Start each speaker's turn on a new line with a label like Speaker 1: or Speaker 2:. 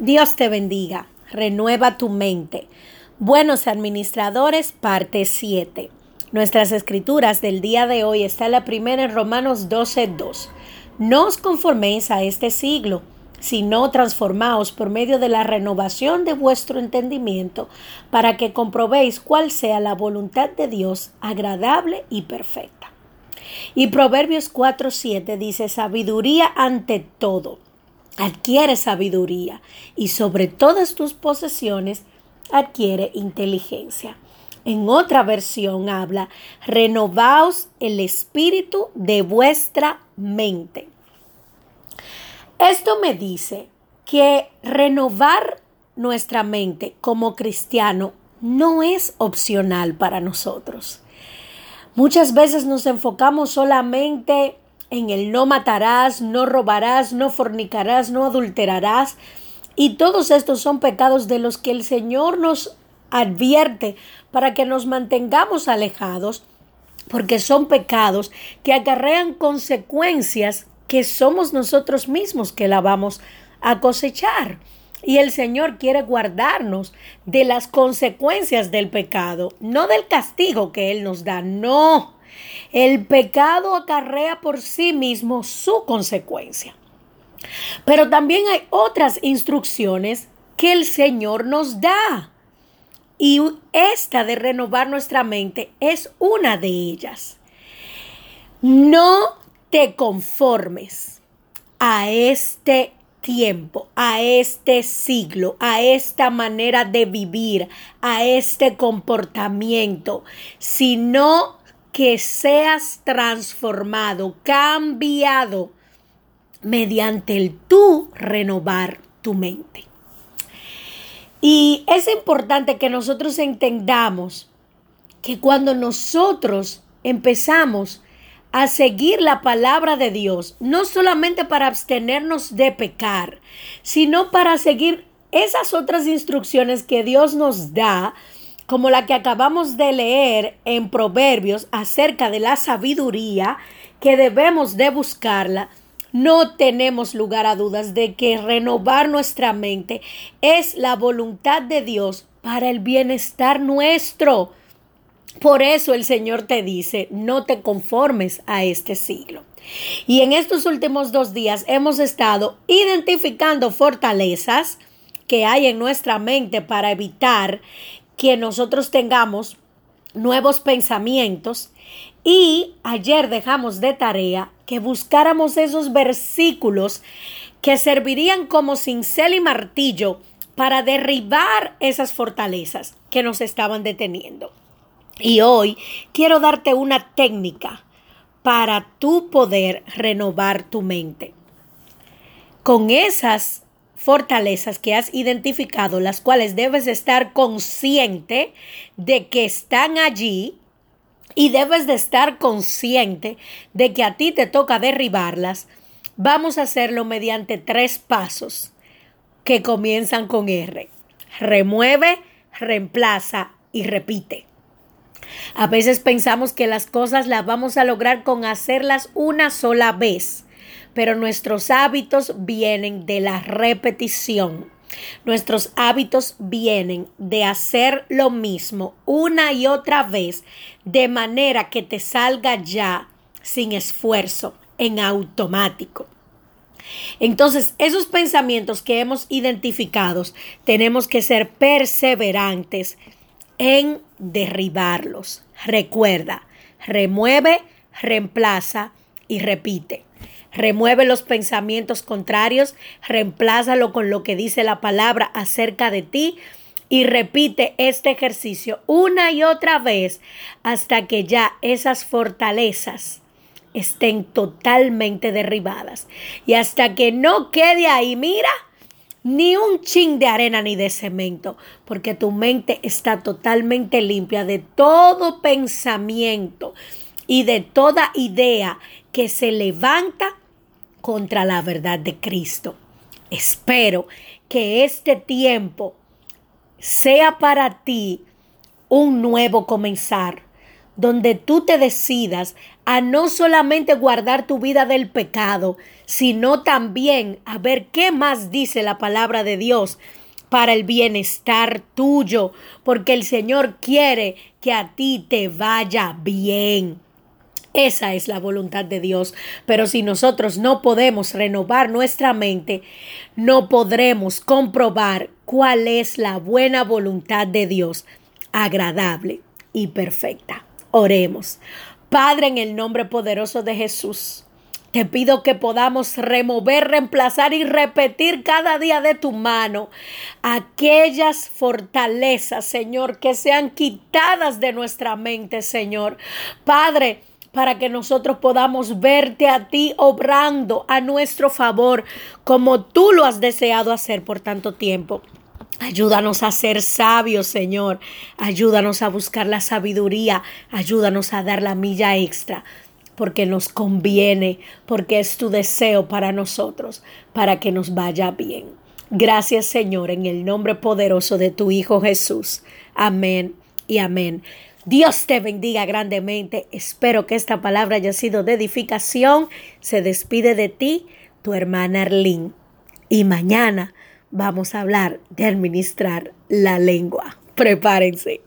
Speaker 1: Dios te bendiga. Renueva tu mente. Buenos administradores, parte 7. Nuestras escrituras del día de hoy está la primera en Romanos 12:2. No os conforméis a este siglo, sino transformaos por medio de la renovación de vuestro entendimiento, para que comprobéis cuál sea la voluntad de Dios agradable y perfecta. Y Proverbios 4:7 dice sabiduría ante todo adquiere sabiduría y sobre todas tus posesiones adquiere inteligencia. En otra versión habla, renovaos el espíritu de vuestra mente. Esto me dice que renovar nuestra mente como cristiano no es opcional para nosotros. Muchas veces nos enfocamos solamente en el no matarás, no robarás, no fornicarás, no adulterarás. Y todos estos son pecados de los que el Señor nos advierte para que nos mantengamos alejados, porque son pecados que acarrean consecuencias que somos nosotros mismos que la vamos a cosechar. Y el Señor quiere guardarnos de las consecuencias del pecado, no del castigo que Él nos da, no. El pecado acarrea por sí mismo su consecuencia. Pero también hay otras instrucciones que el Señor nos da. Y esta de renovar nuestra mente es una de ellas. No te conformes a este tiempo, a este siglo, a esta manera de vivir, a este comportamiento, sino que seas transformado, cambiado mediante el tú renovar tu mente. Y es importante que nosotros entendamos que cuando nosotros empezamos a seguir la palabra de Dios, no solamente para abstenernos de pecar, sino para seguir esas otras instrucciones que Dios nos da, como la que acabamos de leer en Proverbios acerca de la sabiduría, que debemos de buscarla, no tenemos lugar a dudas de que renovar nuestra mente es la voluntad de Dios para el bienestar nuestro. Por eso el Señor te dice, no te conformes a este siglo. Y en estos últimos dos días hemos estado identificando fortalezas que hay en nuestra mente para evitar que nosotros tengamos nuevos pensamientos y ayer dejamos de tarea que buscáramos esos versículos que servirían como cincel y martillo para derribar esas fortalezas que nos estaban deteniendo. Y hoy quiero darte una técnica para tú poder renovar tu mente. Con esas fortalezas que has identificado, las cuales debes estar consciente de que están allí y debes de estar consciente de que a ti te toca derribarlas, vamos a hacerlo mediante tres pasos que comienzan con R. Remueve, reemplaza y repite. A veces pensamos que las cosas las vamos a lograr con hacerlas una sola vez pero nuestros hábitos vienen de la repetición. Nuestros hábitos vienen de hacer lo mismo una y otra vez de manera que te salga ya sin esfuerzo, en automático. Entonces, esos pensamientos que hemos identificado, tenemos que ser perseverantes en derribarlos. Recuerda, remueve, reemplaza y repite. Remueve los pensamientos contrarios, reemplázalo con lo que dice la palabra acerca de ti y repite este ejercicio una y otra vez hasta que ya esas fortalezas estén totalmente derribadas. Y hasta que no quede ahí, mira, ni un chin de arena ni de cemento, porque tu mente está totalmente limpia de todo pensamiento y de toda idea que se levanta contra la verdad de Cristo. Espero que este tiempo sea para ti un nuevo comenzar, donde tú te decidas a no solamente guardar tu vida del pecado, sino también a ver qué más dice la palabra de Dios para el bienestar tuyo, porque el Señor quiere que a ti te vaya bien. Esa es la voluntad de Dios. Pero si nosotros no podemos renovar nuestra mente, no podremos comprobar cuál es la buena voluntad de Dios, agradable y perfecta. Oremos. Padre, en el nombre poderoso de Jesús. Te pido que podamos remover, reemplazar y repetir cada día de tu mano aquellas fortalezas, Señor, que sean quitadas de nuestra mente, Señor. Padre, para que nosotros podamos verte a ti obrando a nuestro favor como tú lo has deseado hacer por tanto tiempo. Ayúdanos a ser sabios, Señor. Ayúdanos a buscar la sabiduría. Ayúdanos a dar la milla extra porque nos conviene, porque es tu deseo para nosotros, para que nos vaya bien. Gracias Señor, en el nombre poderoso de tu Hijo Jesús. Amén y amén. Dios te bendiga grandemente. Espero que esta palabra haya sido de edificación. Se despide de ti tu hermana Arlene. Y mañana vamos a hablar de administrar la lengua. Prepárense.